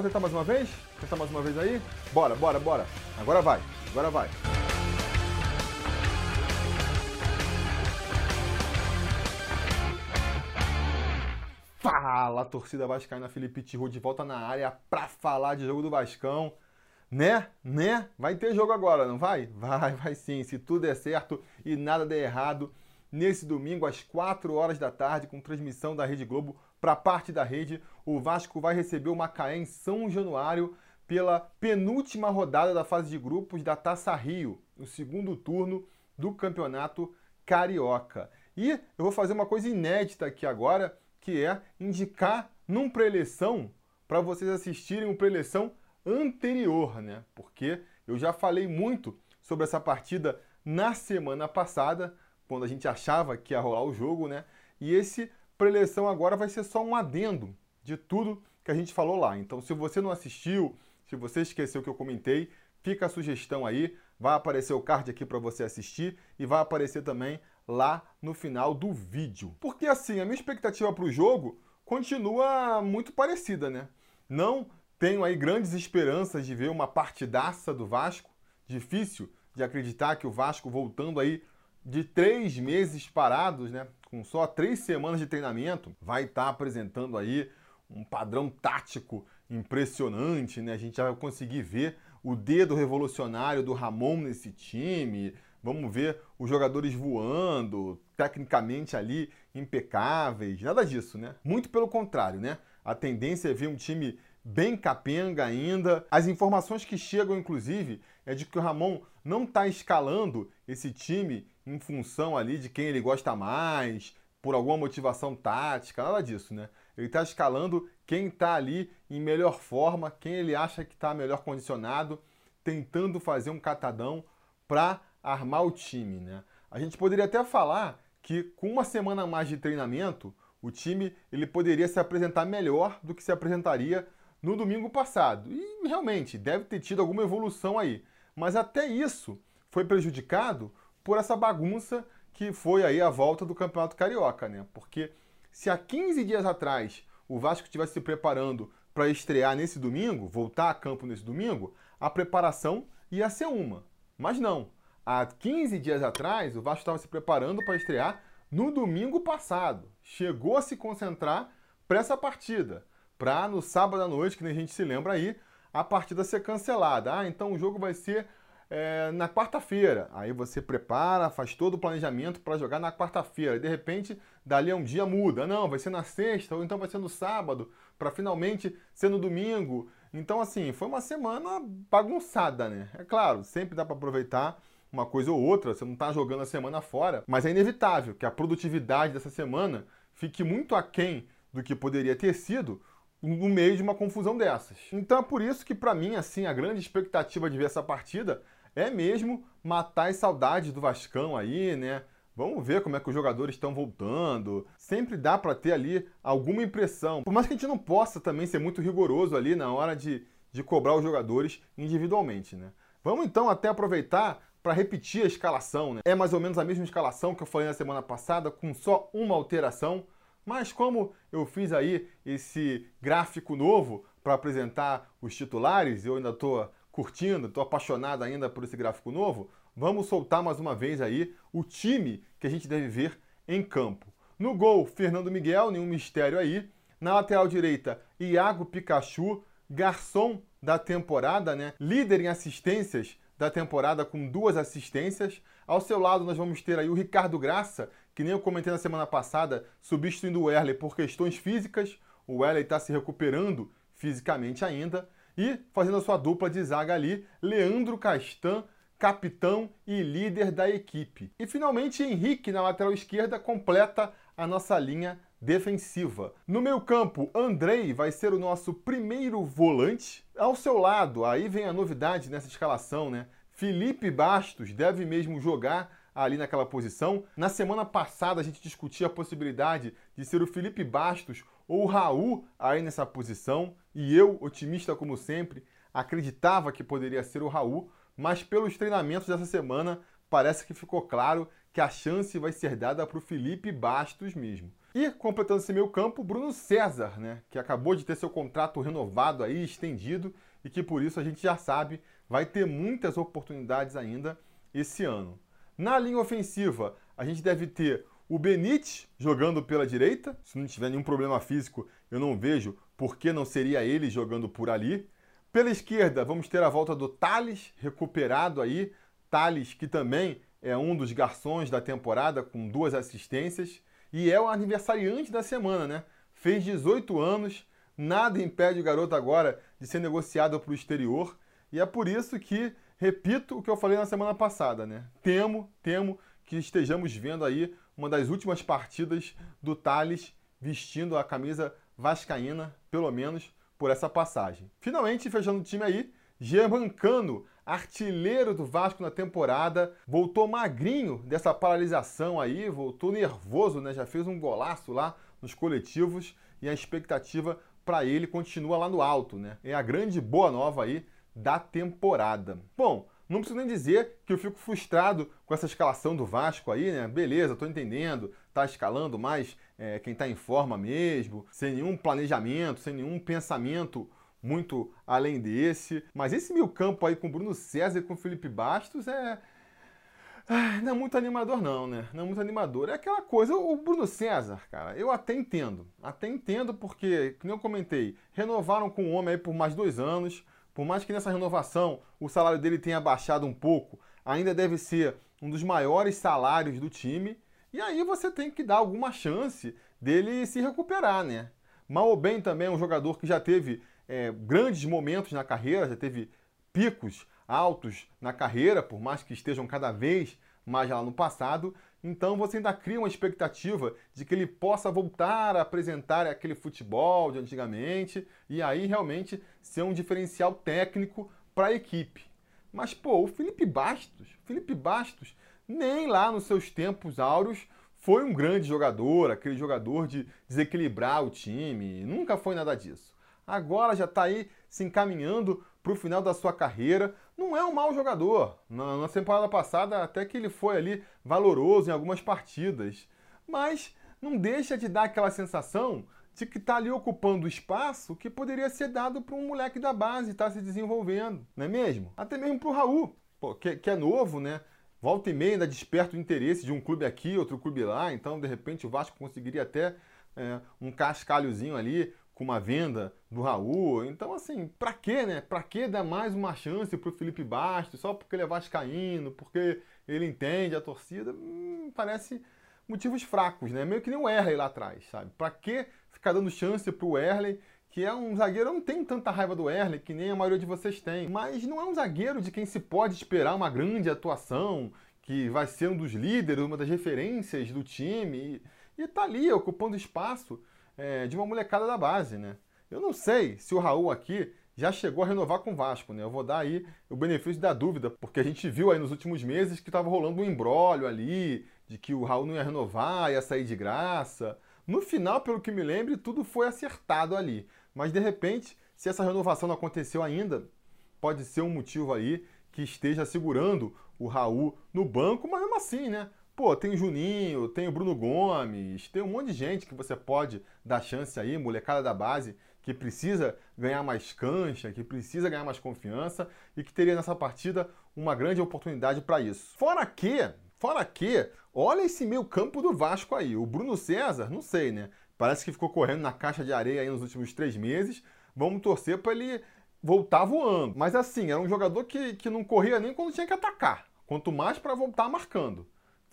tentar mais uma vez? Tentar mais uma vez aí? Bora, bora, bora. Agora vai, agora vai. Fala, torcida vascaína, Felipe Tiru de volta na área para falar de jogo do Vascão. Né? Né? Vai ter jogo agora, não vai? Vai, vai sim. Se tudo der certo e nada der errado, nesse domingo às 4 horas da tarde, com transmissão da Rede Globo para parte da rede, o Vasco vai receber o Macaé em São Januário pela penúltima rodada da fase de grupos da Taça Rio, o segundo turno do Campeonato Carioca. E eu vou fazer uma coisa inédita aqui agora, que é indicar num preleção para vocês assistirem um preleção anterior, né? Porque eu já falei muito sobre essa partida na semana passada, quando a gente achava que ia rolar o jogo, né? E esse preleção agora vai ser só um adendo de tudo que a gente falou lá. Então, se você não assistiu, se você esqueceu que eu comentei, fica a sugestão aí, vai aparecer o card aqui para você assistir e vai aparecer também lá no final do vídeo. Porque assim, a minha expectativa para o jogo continua muito parecida, né? Não tenho aí grandes esperanças de ver uma partidaça do Vasco. Difícil de acreditar que o Vasco voltando aí de três meses parados, né? com só três semanas de treinamento, vai estar tá apresentando aí um padrão tático impressionante, né? A gente já vai conseguir ver o dedo revolucionário do Ramon nesse time. Vamos ver os jogadores voando, tecnicamente ali impecáveis. Nada disso, né? Muito pelo contrário, né? A tendência é ver um time bem capenga ainda. As informações que chegam, inclusive, é de que o Ramon não está escalando esse time em função ali de quem ele gosta mais, por alguma motivação tática, nada disso, né? Ele está escalando quem está ali em melhor forma, quem ele acha que está melhor condicionado, tentando fazer um catadão para armar o time, né? A gente poderia até falar que com uma semana a mais de treinamento, o time ele poderia se apresentar melhor do que se apresentaria no domingo passado. E realmente deve ter tido alguma evolução aí. Mas até isso foi prejudicado por essa bagunça que foi aí a volta do Campeonato Carioca, né? Porque se há 15 dias atrás o Vasco estivesse se preparando para estrear nesse domingo, voltar a campo nesse domingo, a preparação ia ser uma. Mas não. Há 15 dias atrás, o Vasco estava se preparando para estrear no domingo passado. Chegou a se concentrar para essa partida. Para no sábado à noite, que a gente se lembra aí, a partida ser cancelada. Ah, então o jogo vai ser é, na quarta-feira. Aí você prepara, faz todo o planejamento para jogar na quarta-feira. De repente, dali a um dia muda. Não, vai ser na sexta, ou então vai ser no sábado, para finalmente ser no domingo. Então, assim, foi uma semana bagunçada, né? É claro, sempre dá para aproveitar uma coisa ou outra, você não está jogando a semana fora, mas é inevitável que a produtividade dessa semana fique muito aquém do que poderia ter sido no meio de uma confusão dessas. Então é por isso que para mim assim a grande expectativa de ver essa partida é mesmo matar as saudades do Vascão aí, né? Vamos ver como é que os jogadores estão voltando. Sempre dá para ter ali alguma impressão. Por mais que a gente não possa também ser muito rigoroso ali na hora de, de cobrar os jogadores individualmente, né? Vamos então até aproveitar para repetir a escalação, né? É mais ou menos a mesma escalação que eu falei na semana passada, com só uma alteração. Mas como eu fiz aí esse gráfico novo para apresentar os titulares, eu ainda estou curtindo, estou apaixonado ainda por esse gráfico novo, vamos soltar mais uma vez aí o time que a gente deve ver em campo. No gol, Fernando Miguel, nenhum mistério aí. Na lateral direita, Iago Pikachu, garçom da temporada, né? Líder em assistências da temporada com duas assistências. Ao seu lado nós vamos ter aí o Ricardo Graça, que nem eu comentei na semana passada, substituindo o Werley por questões físicas. O Werley está se recuperando fisicamente ainda. E fazendo a sua dupla de zaga ali, Leandro Castan, capitão e líder da equipe. E finalmente Henrique na lateral esquerda completa a nossa linha defensiva. No meio campo, Andrei vai ser o nosso primeiro volante. Ao seu lado, aí vem a novidade nessa escalação, né? Felipe Bastos deve mesmo jogar ali naquela posição. Na semana passada a gente discutia a possibilidade de ser o Felipe Bastos ou o Raul aí nessa posição, e eu, otimista como sempre, acreditava que poderia ser o Raul, mas pelos treinamentos dessa semana parece que ficou claro que a chance vai ser dada para o Felipe Bastos mesmo. E completando esse meio campo, Bruno César, né, que acabou de ter seu contrato renovado aí, estendido, e que por isso a gente já sabe vai ter muitas oportunidades ainda esse ano. Na linha ofensiva, a gente deve ter o Benítez jogando pela direita. Se não tiver nenhum problema físico, eu não vejo por que não seria ele jogando por ali. Pela esquerda, vamos ter a volta do Thales, recuperado aí. Thales, que também é um dos garçons da temporada, com duas assistências. E é o aniversariante da semana, né? Fez 18 anos, nada impede o garoto agora de ser negociado para o exterior. E é por isso que, repito o que eu falei na semana passada, né? Temo, temo que estejamos vendo aí uma das últimas partidas do Thales vestindo a camisa vascaína, pelo menos por essa passagem. Finalmente, fechando o time aí, Germancano, artilheiro do Vasco na temporada, voltou magrinho dessa paralisação aí, voltou nervoso, né? Já fez um golaço lá nos coletivos e a expectativa para ele continua lá no alto, né? É a grande boa nova aí da temporada. Bom, não preciso nem dizer que eu fico frustrado com essa escalação do Vasco aí, né? Beleza, tô entendendo, tá escalando mais é, quem tá em forma mesmo, sem nenhum planejamento, sem nenhum pensamento muito além desse. Mas esse meio campo aí com Bruno César e com Felipe Bastos é. Não é muito animador, não, né? Não é muito animador. É aquela coisa, o Bruno César, cara, eu até entendo. Até entendo porque, como eu comentei, renovaram com o homem aí por mais dois anos. Por mais que nessa renovação o salário dele tenha baixado um pouco, ainda deve ser um dos maiores salários do time. E aí você tem que dar alguma chance dele se recuperar, né? Mal ou bem também é um jogador que já teve é, grandes momentos na carreira, já teve picos altos na carreira, por mais que estejam cada vez mais lá no passado. Então você ainda cria uma expectativa de que ele possa voltar a apresentar aquele futebol de antigamente e aí realmente ser um diferencial técnico para a equipe. Mas pô, o Felipe Bastos, Felipe Bastos nem lá nos seus tempos áureos foi um grande jogador, aquele jogador de desequilibrar o time, nunca foi nada disso. Agora já está aí se encaminhando para o final da sua carreira, não é um mau jogador. Na, na temporada passada, até que ele foi ali valoroso em algumas partidas. Mas não deixa de dar aquela sensação de que está ali ocupando espaço que poderia ser dado para um moleque da base estar tá se desenvolvendo, não é mesmo? Até mesmo para o Raul, pô, que, que, é novo, né? Volta e meia ainda desperta o interesse de um clube aqui, outro clube lá, então de repente o Vasco conseguiria até é, um cascalhozinho ali, com uma venda do Raul. Então, assim, pra quê, né? Pra que dar mais uma chance pro Felipe Bastos só porque ele é vascaíno, porque ele entende a torcida? Hum, parece motivos fracos, né? Meio que nem o Erley lá atrás, sabe? Pra que ficar dando chance pro Erley, que é um zagueiro, eu não tenho tanta raiva do Erley, que nem a maioria de vocês tem, mas não é um zagueiro de quem se pode esperar uma grande atuação, que vai ser um dos líderes, uma das referências do time, e, e tá ali ocupando espaço é, de uma molecada da base, né? Eu não sei se o Raul aqui já chegou a renovar com o Vasco, né? Eu vou dar aí o benefício da dúvida, porque a gente viu aí nos últimos meses que estava rolando um embrólio ali, de que o Raul não ia renovar, ia sair de graça. No final, pelo que me lembro, tudo foi acertado ali. Mas de repente, se essa renovação não aconteceu ainda, pode ser um motivo aí que esteja segurando o Raul no banco, mas mesmo assim, né? Pô, tem o Juninho, tem o Bruno Gomes, tem um monte de gente que você pode dar chance aí, molecada da base, que precisa ganhar mais cancha, que precisa ganhar mais confiança e que teria nessa partida uma grande oportunidade para isso. Fora que, fora que, olha esse meio campo do Vasco aí. O Bruno César, não sei, né? Parece que ficou correndo na caixa de areia aí nos últimos três meses. Vamos torcer para ele voltar voando. Mas assim, era um jogador que, que não corria nem quando tinha que atacar. Quanto mais para voltar marcando.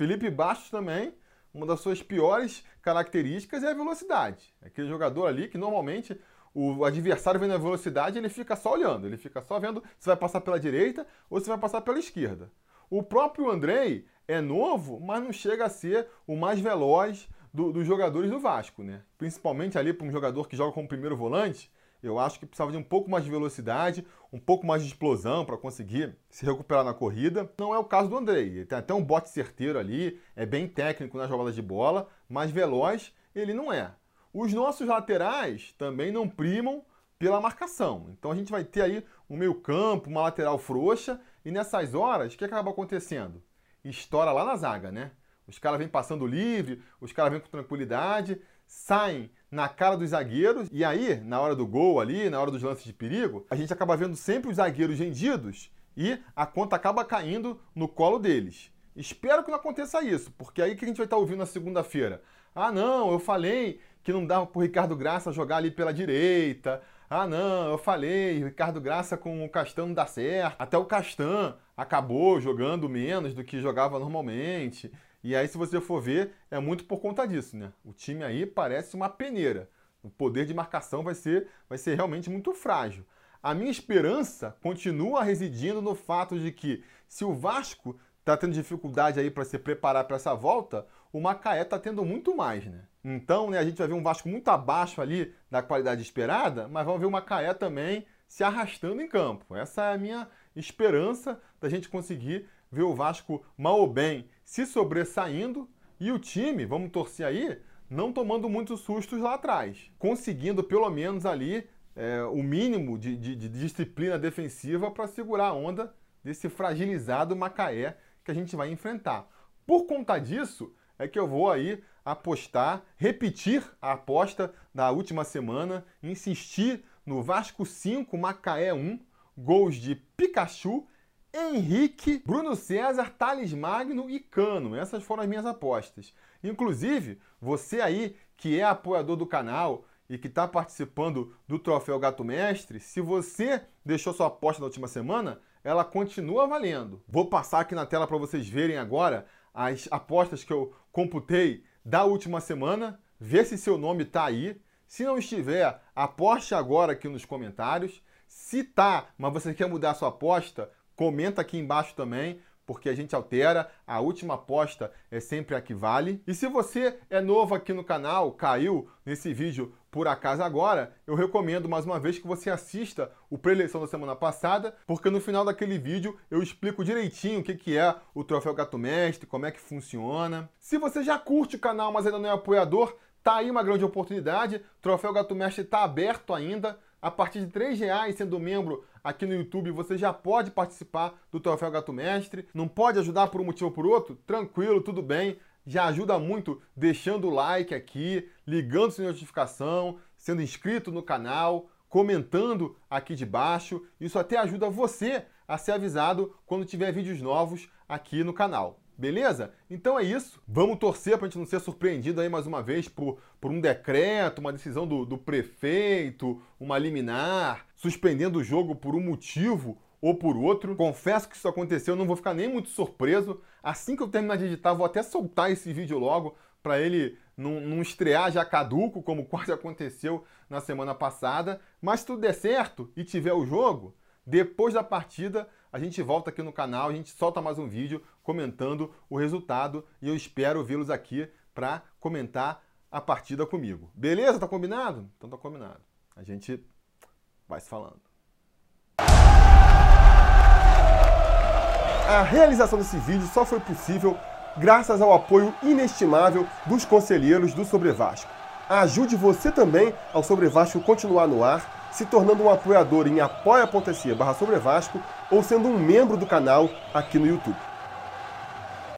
Felipe Bastos também, uma das suas piores características é a velocidade. É aquele jogador ali que normalmente o adversário vendo a velocidade, ele fica só olhando, ele fica só vendo se vai passar pela direita ou se vai passar pela esquerda. O próprio Andrei é novo, mas não chega a ser o mais veloz do, dos jogadores do Vasco, né? Principalmente ali para um jogador que joga como primeiro volante, eu acho que precisava de um pouco mais de velocidade, um pouco mais de explosão para conseguir se recuperar na corrida. Não é o caso do Andrei. Ele tem até um bote certeiro ali, é bem técnico nas jogadas de bola, mas veloz ele não é. Os nossos laterais também não primam pela marcação. Então a gente vai ter aí um meio-campo, uma lateral frouxa, e nessas horas, o que acaba acontecendo? Estoura lá na zaga, né? Os caras vêm passando livre, os caras vêm com tranquilidade, saem na cara dos zagueiros, e aí, na hora do gol ali, na hora dos lances de perigo, a gente acaba vendo sempre os zagueiros rendidos e a conta acaba caindo no colo deles. Espero que não aconteça isso, porque aí que a gente vai estar ouvindo na segunda-feira. Ah, não, eu falei que não dava pro Ricardo Graça jogar ali pela direita. Ah, não, eu falei, Ricardo Graça com o Castan não dá certo. Até o Castan acabou jogando menos do que jogava normalmente. E aí, se você for ver, é muito por conta disso, né? O time aí parece uma peneira. O poder de marcação vai ser, vai ser realmente muito frágil. A minha esperança continua residindo no fato de que, se o Vasco está tendo dificuldade aí para se preparar para essa volta, o Macaé está tendo muito mais, né? Então, né, a gente vai ver um Vasco muito abaixo ali da qualidade esperada, mas vamos ver o Macaé também se arrastando em campo. Essa é a minha esperança da gente conseguir ver o Vasco mal ou bem se sobressaindo e o time, vamos torcer aí, não tomando muitos sustos lá atrás, conseguindo pelo menos ali é, o mínimo de, de, de disciplina defensiva para segurar a onda desse fragilizado Macaé que a gente vai enfrentar. Por conta disso, é que eu vou aí apostar, repetir a aposta da última semana, insistir no Vasco 5, Macaé 1, gols de Pikachu, Henrique, Bruno César, Thales Magno e Cano. Essas foram as minhas apostas. Inclusive, você aí que é apoiador do canal e que está participando do Troféu Gato Mestre, se você deixou sua aposta na última semana, ela continua valendo. Vou passar aqui na tela para vocês verem agora as apostas que eu computei da última semana, ver se seu nome está aí. Se não estiver, aposte agora aqui nos comentários. Se tá, mas você quer mudar sua aposta, comenta aqui embaixo também porque a gente altera, a última aposta é sempre a que vale. E se você é novo aqui no canal, caiu nesse vídeo por acaso agora, eu recomendo mais uma vez que você assista o pré-eleição da semana passada, porque no final daquele vídeo eu explico direitinho o que, que é o Troféu Gato Mestre, como é que funciona. Se você já curte o canal, mas ainda não é apoiador, tá aí uma grande oportunidade. O Troféu Gato Mestre está aberto ainda. A partir de R$ reais sendo membro aqui no YouTube, você já pode participar do Troféu Gato Mestre. Não pode ajudar por um motivo ou por outro? Tranquilo, tudo bem. Já ajuda muito deixando o like aqui, ligando sua notificação, sendo inscrito no canal, comentando aqui de baixo. Isso até ajuda você a ser avisado quando tiver vídeos novos aqui no canal. Beleza? Então é isso. Vamos torcer para a gente não ser surpreendido aí mais uma vez por, por um decreto, uma decisão do, do prefeito, uma liminar, suspendendo o jogo por um motivo ou por outro. Confesso que isso aconteceu, não vou ficar nem muito surpreso. Assim que eu terminar de editar, vou até soltar esse vídeo logo para ele não, não, estrear já caduco, como quase aconteceu na semana passada. Mas se tudo der certo e tiver o jogo, depois da partida a gente volta aqui no canal, a gente solta mais um vídeo comentando o resultado e eu espero vê-los aqui para comentar a partida comigo. Beleza? Tá combinado? Então tá combinado. A gente vai se falando. A realização desse vídeo só foi possível graças ao apoio inestimável dos conselheiros do Sobre Vasco. Ajude você também ao Sobre Vasco continuar no ar se tornando um apoiador em apoia.se barra ou sendo um membro do canal aqui no YouTube.